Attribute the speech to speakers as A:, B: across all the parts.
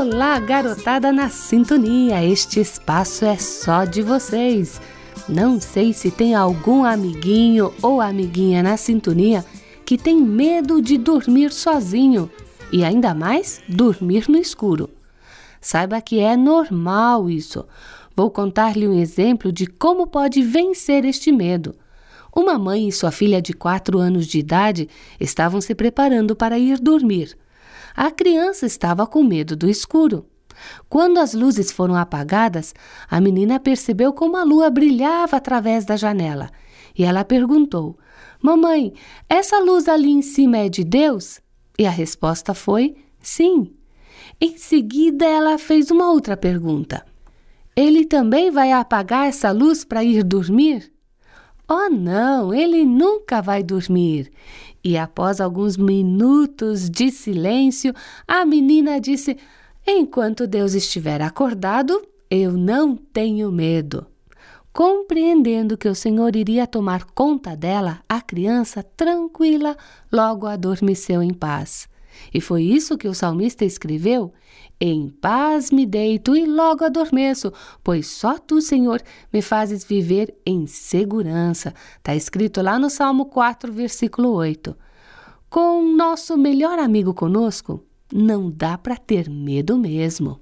A: Olá, garotada na sintonia. Este espaço é só de vocês. Não sei se tem algum amiguinho ou amiguinha na sintonia que tem medo de dormir sozinho e ainda mais dormir no escuro. Saiba que é normal isso. Vou contar-lhe um exemplo de como pode vencer este medo. Uma mãe e sua filha de 4 anos de idade estavam se preparando para ir dormir. A criança estava com medo do escuro. Quando as luzes foram apagadas, a menina percebeu como a lua brilhava através da janela e ela perguntou: Mamãe, essa luz ali em cima é de Deus? E a resposta foi: Sim. Em seguida, ela fez uma outra pergunta: Ele também vai apagar essa luz para ir dormir? Oh, não, ele nunca vai dormir. E após alguns minutos de silêncio, a menina disse: Enquanto Deus estiver acordado, eu não tenho medo. Compreendendo que o Senhor iria tomar conta dela, a criança, tranquila, logo adormeceu em paz. E foi isso que o salmista escreveu: Em paz me deito e logo adormeço, pois só tu, Senhor, me fazes viver em segurança. Está escrito lá no Salmo 4, versículo 8. Com nosso melhor amigo conosco, não dá para ter medo mesmo.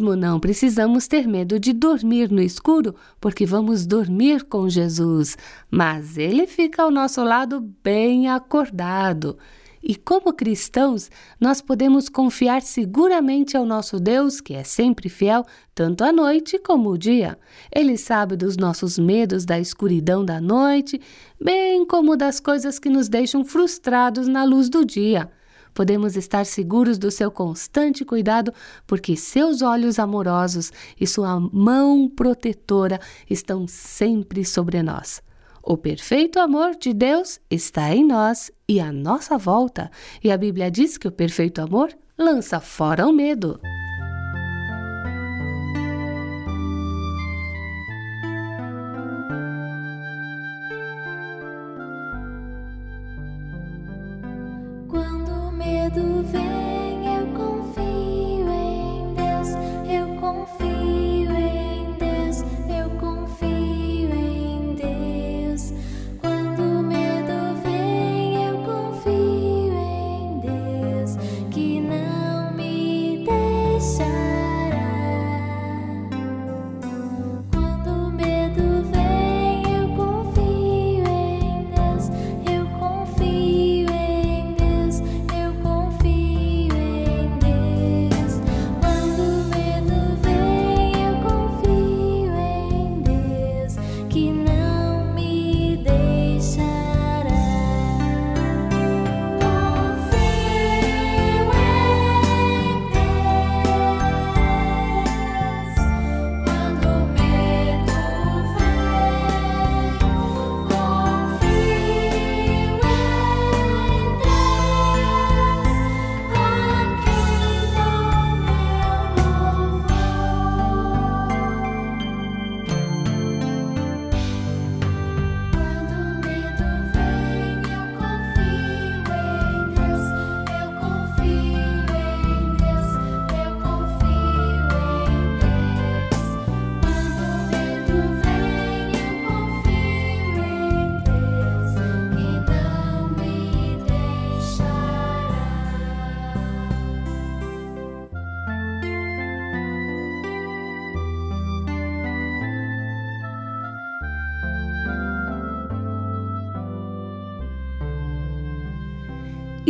A: Mesmo, não precisamos ter medo de dormir no escuro, porque vamos dormir com Jesus, mas ele fica ao nosso lado bem acordado. E como cristãos, nós podemos confiar seguramente ao nosso Deus, que é sempre fiel, tanto à noite como o dia. Ele sabe dos nossos medos da escuridão da noite, bem como das coisas que nos deixam frustrados na luz do dia podemos estar seguros do seu constante cuidado, porque seus olhos amorosos e sua mão protetora estão sempre sobre nós. O perfeito amor de Deus está em nós e à nossa volta, e a Bíblia diz que o perfeito amor lança fora o medo.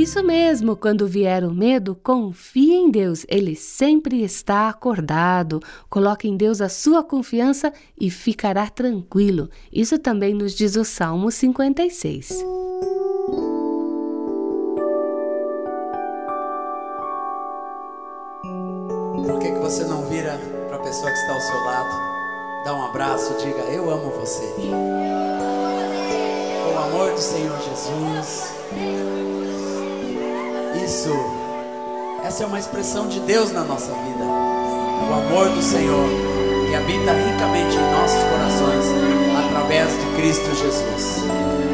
B: Isso mesmo, quando vier o medo, confie em Deus, ele sempre está acordado. Coloque em Deus a sua confiança e ficará tranquilo. Isso também nos diz o Salmo 56.
C: Por que, que você não vira para a pessoa que está ao seu lado, dá um abraço, diga: Eu amo você. Com o amor do Senhor Jesus. Isso, essa é uma expressão de Deus na nossa vida. O amor do Senhor que habita ricamente em nossos corações através de Cristo Jesus.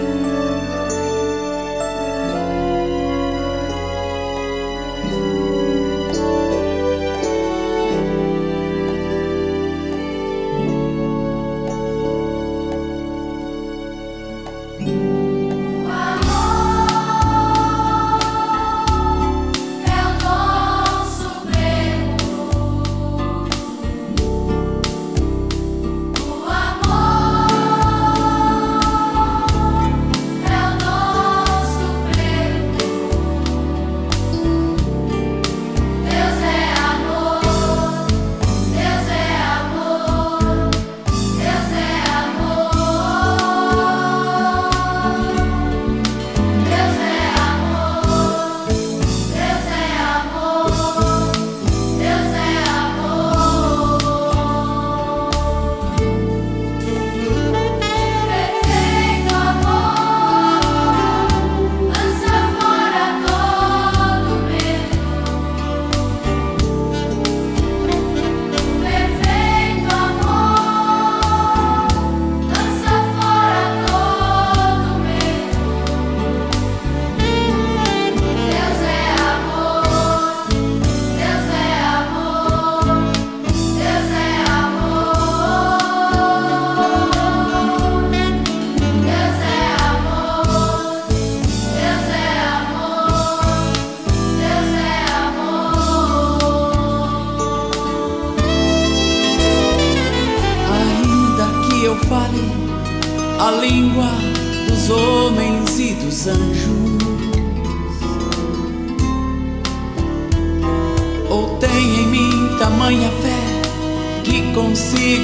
B: Se você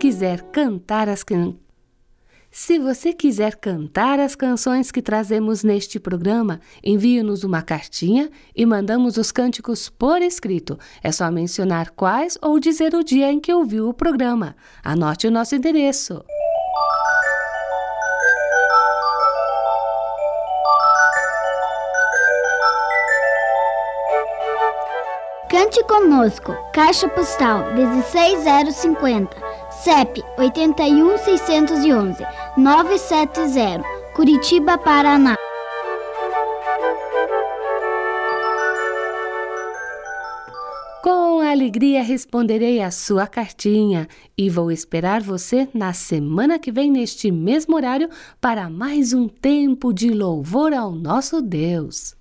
B: quiser cantar as can...
C: Se você quiser cantar as canções que trazemos neste programa, envie-nos uma cartinha e mandamos os cânticos por escrito. É só mencionar quais ou dizer o dia em que ouviu o programa. Anote o nosso endereço.
D: Cante conosco, Caixa Postal 16050, CEP 81611 970, Curitiba, Paraná.
C: Com alegria responderei a sua cartinha e vou esperar você na semana que vem, neste mesmo horário, para mais um tempo de louvor ao nosso Deus.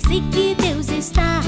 E: Pois sei que Deus está